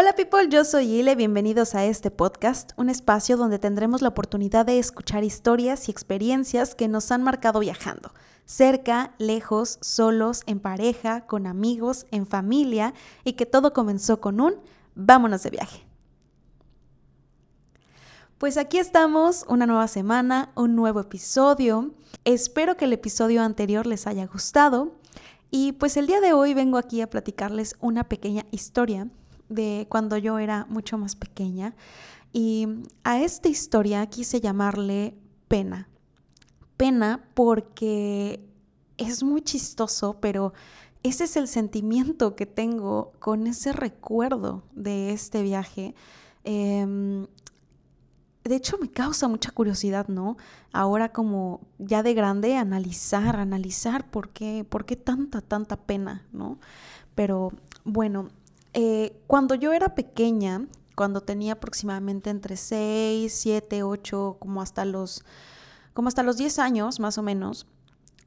Hola people, yo soy Ile, bienvenidos a este podcast, un espacio donde tendremos la oportunidad de escuchar historias y experiencias que nos han marcado viajando, cerca, lejos, solos, en pareja, con amigos, en familia y que todo comenzó con un vámonos de viaje. Pues aquí estamos, una nueva semana, un nuevo episodio. Espero que el episodio anterior les haya gustado. Y pues el día de hoy vengo aquí a platicarles una pequeña historia de cuando yo era mucho más pequeña. Y a esta historia quise llamarle pena. Pena porque es muy chistoso, pero ese es el sentimiento que tengo con ese recuerdo de este viaje. Em, de hecho, me causa mucha curiosidad, ¿no? Ahora como ya de grande, analizar, analizar por qué, por qué tanta, tanta pena, ¿no? Pero bueno, eh, cuando yo era pequeña, cuando tenía aproximadamente entre 6, 7, 8, como hasta los, como hasta los 10 años más o menos,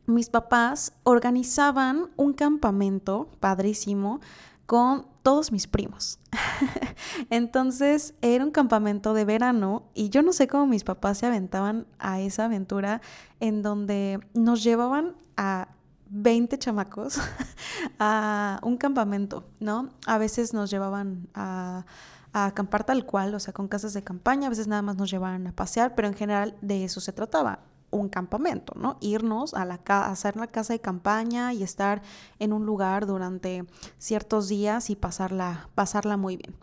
mis papás organizaban un campamento padrísimo con todos mis primos. Entonces era un campamento de verano y yo no sé cómo mis papás se aventaban a esa aventura en donde nos llevaban a 20 chamacos a un campamento, ¿no? A veces nos llevaban a, acampar tal cual, o sea, con casas de campaña, a veces nada más nos llevaban a pasear, pero en general de eso se trataba un campamento, ¿no? Irnos a, la hacer la casa de campaña y estar en un lugar durante ciertos días y pasarla, pasarla muy bien.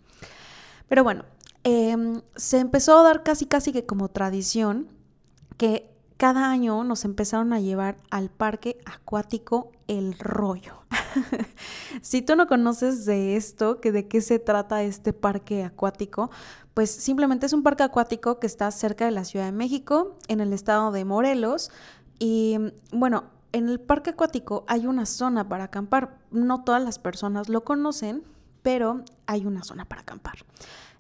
Pero bueno, em, se empezó a dar casi casi que como tradición que cada año nos empezaron a llevar al parque acuático El Rollo. si tú no conoces de esto, que de qué se trata este parque acuático, pues simplemente es un parque acuático que está cerca de la Ciudad de México, en el estado de Morelos. Y bueno, en el parque acuático hay una zona para acampar. No todas las personas lo conocen, pero hay una zona para acampar.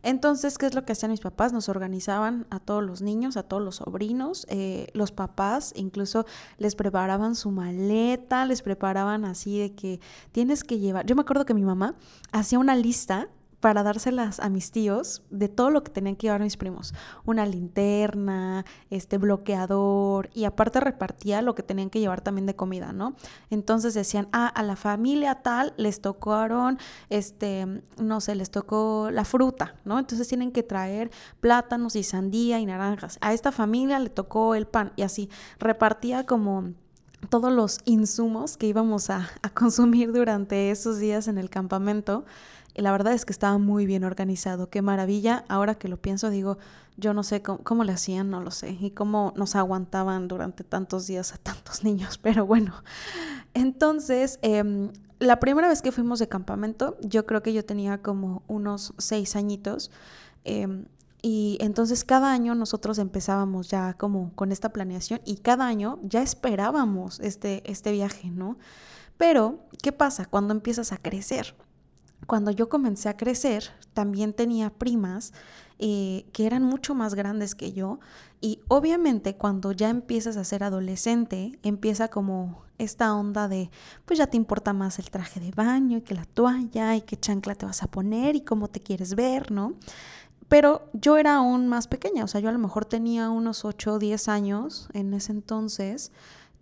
Entonces, ¿qué es lo que hacían mis papás? Nos organizaban a todos los niños, a todos los sobrinos, eh, los papás incluso les preparaban su maleta, les preparaban así de que tienes que llevar. Yo me acuerdo que mi mamá hacía una lista para dárselas a mis tíos de todo lo que tenían que llevar mis primos. Una linterna, este bloqueador y aparte repartía lo que tenían que llevar también de comida, ¿no? Entonces decían, ah, a la familia tal les tocaron, este, no sé, les tocó la fruta, ¿no? Entonces tienen que traer plátanos y sandía y naranjas. A esta familia le tocó el pan y así repartía como todos los insumos que íbamos a, a consumir durante esos días en el campamento. La verdad es que estaba muy bien organizado. Qué maravilla. Ahora que lo pienso, digo, yo no sé cómo, le hacían, no lo sé. Y cómo nos aguantaban durante tantos días a tantos niños. Pero bueno, entonces, em, la primera vez que fuimos de campamento, yo creo que yo tenía como unos seis añitos. Em, y entonces cada año nosotros empezábamos ya como con esta planeación y cada año ya esperábamos este, este viaje, ¿no? Pero, ¿qué pasa cuando empiezas a crecer? Cuando yo comencé a crecer, también tenía primas eh, que eran mucho más grandes que yo. Y obviamente cuando ya empiezas a ser adolescente, empieza como esta onda de, pues ya te importa más el traje de baño y que la toalla y qué chancla te vas a poner y cómo te quieres ver, ¿no? Pero yo era aún más pequeña, o sea, yo a lo mejor tenía unos 8 o 10 años en ese entonces.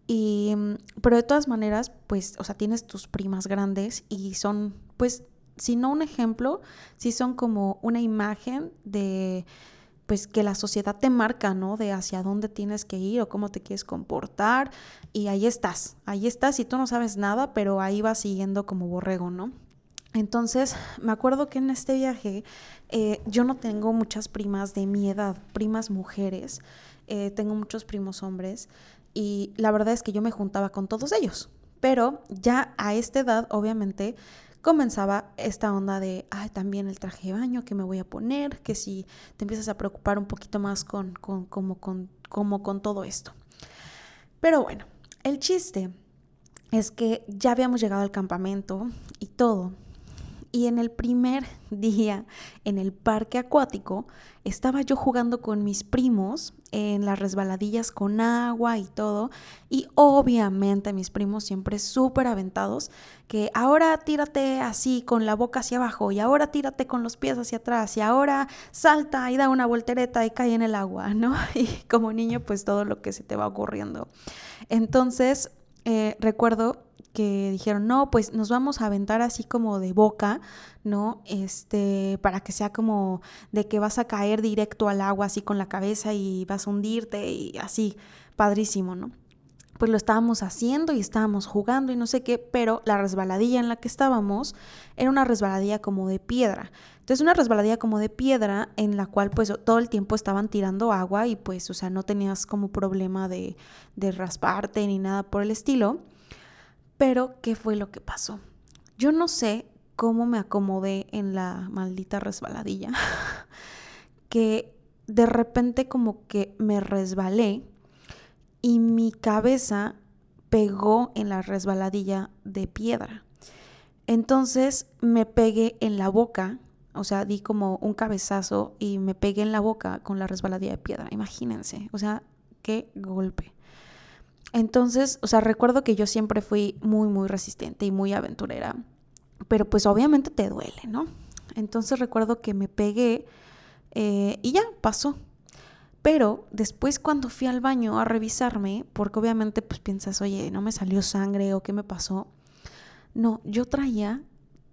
Y, mm, pero de todas maneras, pues, o sea, tienes tus primas grandes y son, pues, si no un ejemplo, si son como una imagen de pues que la sociedad te marca, ¿no? De hacia dónde tienes que ir o cómo te quieres comportar y ahí estás, ahí estás y tú no sabes nada, pero ahí vas siguiendo como borrego, ¿no? Entonces, me acuerdo que en este viaje eh, yo no tengo muchas primas de mi edad, primas mujeres, eh, tengo muchos primos hombres y la verdad es que yo me juntaba con todos ellos, pero ya a esta edad, obviamente, comenzaba esta onda de, ay, también el traje de baño que me voy a poner, que si te empiezas a preocupar un poquito más con, con, como, con, como con todo esto. Pero bueno, el chiste es que ya habíamos llegado al campamento y todo. Y en el primer día en el parque acuático estaba yo jugando con mis primos en las resbaladillas con agua y todo. Y obviamente mis primos siempre súper aventados, que ahora tírate así con la boca hacia abajo y ahora tírate con los pies hacia atrás y ahora salta y da una voltereta y cae en el agua, ¿no? Y como niño pues todo lo que se te va ocurriendo. Entonces eh, recuerdo que dijeron, no, pues nos vamos a aventar así como de boca, ¿no? Este, para que sea como de que vas a caer directo al agua así con la cabeza y vas a hundirte y así, padrísimo, ¿no? Pues lo estábamos haciendo y estábamos jugando y no sé qué, pero la resbaladilla en la que estábamos era una resbaladilla como de piedra. Entonces una resbaladilla como de piedra en la cual pues todo el tiempo estaban tirando agua y pues, o sea, no tenías como problema de, de rasparte ni nada por el estilo. Pero, ¿qué fue lo que pasó? Yo no sé cómo me acomodé en la maldita resbaladilla, que de repente como que me resbalé y mi cabeza pegó en la resbaladilla de piedra. Entonces me pegué en la boca, o sea, di como un cabezazo y me pegué en la boca con la resbaladilla de piedra. Imagínense, o sea, qué golpe. Entonces, o sea, recuerdo que yo siempre fui muy, muy resistente y muy aventurera, pero pues obviamente te duele, ¿no? Entonces recuerdo que me pegué eh, y ya pasó. Pero después cuando fui al baño a revisarme, porque obviamente pues piensas, oye, no me salió sangre o qué me pasó. No, yo traía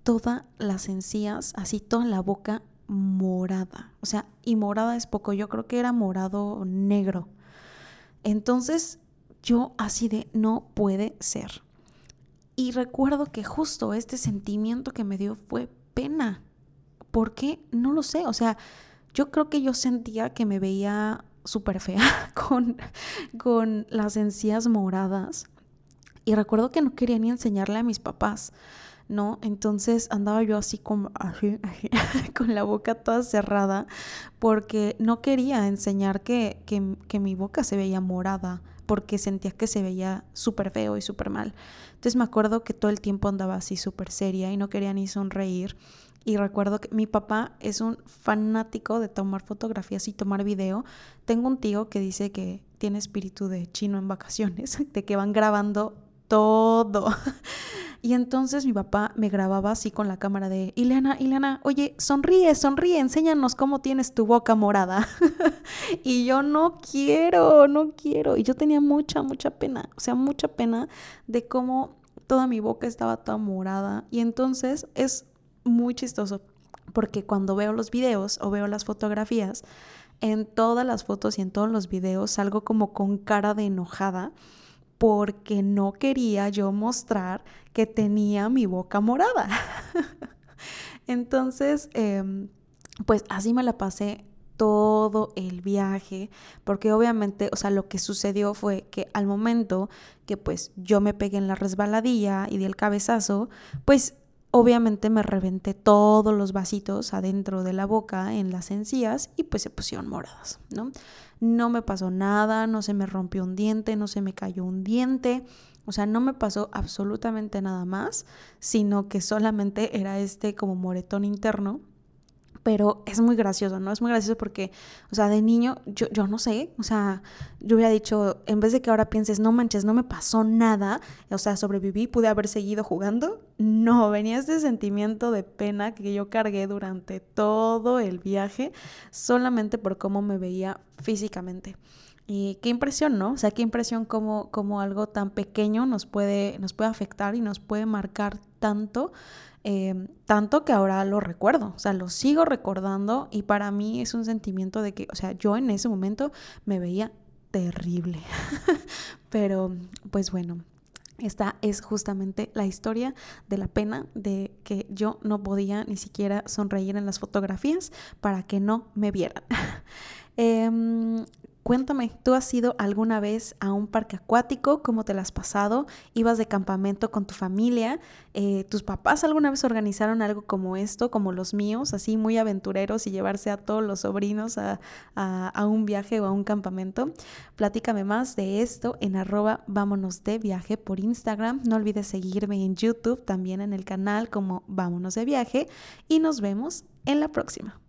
todas las encías, así toda la boca morada. O sea, y morada es poco, yo creo que era morado negro. Entonces yo así de no puede ser. Y recuerdo que justo este sentimiento que me dio fue pena. ¿Por qué? No lo sé. O sea, yo creo que yo sentía que me veía súper fea con, con las encías moradas. Y recuerdo que no quería ni enseñarle a mis papás, ¿no? Entonces andaba yo así con, con la boca toda cerrada porque no quería enseñar que, que, que mi boca se veía morada porque sentía que se veía súper feo y súper mal. Entonces me acuerdo que todo el tiempo andaba así súper seria y no quería ni sonreír. Y recuerdo que mi papá es un fanático de tomar fotografías y tomar video. Tengo un tío que dice que tiene espíritu de chino en vacaciones, de que van grabando todo. Y entonces mi papá me grababa así con la cámara de, Ileana, Ileana, oye, sonríe, sonríe, enséñanos cómo tienes tu boca morada. y yo no quiero, no quiero. Y yo tenía mucha, mucha pena, o sea, mucha pena de cómo toda mi boca estaba toda morada. Y entonces es muy chistoso porque cuando veo los videos o veo las fotografías, en todas las fotos y en todos los videos salgo como con cara de enojada porque no quería yo mostrar que tenía mi boca morada. Entonces, em, pues así me la pasé todo el viaje, porque obviamente, o sea, lo que sucedió fue que al momento que pues yo me pegué en la resbaladilla y di el cabezazo, pues obviamente me reventé todos los vasitos adentro de la boca en las encías y pues se pusieron moradas, ¿no? no me pasó nada, no se me rompió un diente, no se me cayó un diente, o sea, no me pasó absolutamente nada más, sino que solamente era este como moretón interno pero es muy gracioso, ¿no? Es muy gracioso porque, o sea, de niño, yo, yo no sé, o sea, yo hubiera dicho, en vez de que ahora pienses, no manches, no me pasó nada, o sea, sobreviví, pude haber seguido jugando, no, venía este sentimiento de pena que yo cargué durante todo el viaje, solamente por cómo me veía físicamente. Y qué impresión, ¿no? O sea, qué impresión como, como algo tan pequeño nos puede, nos puede afectar y nos puede marcar tanto Em, tanto que ahora lo recuerdo, o sea, lo sigo recordando y para mí es un sentimiento de que, o sea, yo en ese momento me veía terrible, pero pues bueno. Esta es justamente la historia de la pena de que yo no podía ni siquiera sonreír en las fotografías para que no me vieran. eh, Cuéntame, ¿tú has ido alguna vez a un parque acuático? ¿Cómo te lo has pasado? ¿Ibas de campamento con tu familia? Eh, ¿Tus papás alguna vez organizaron algo como esto, como los míos, así muy aventureros y llevarse a todos los sobrinos a, a un viaje o a un campamento? Platícame más de esto en arroba vámonos de viaje por Instagram. No olvides seguirme en YouTube, también en el canal como vámonos de viaje y nos vemos en la próxima.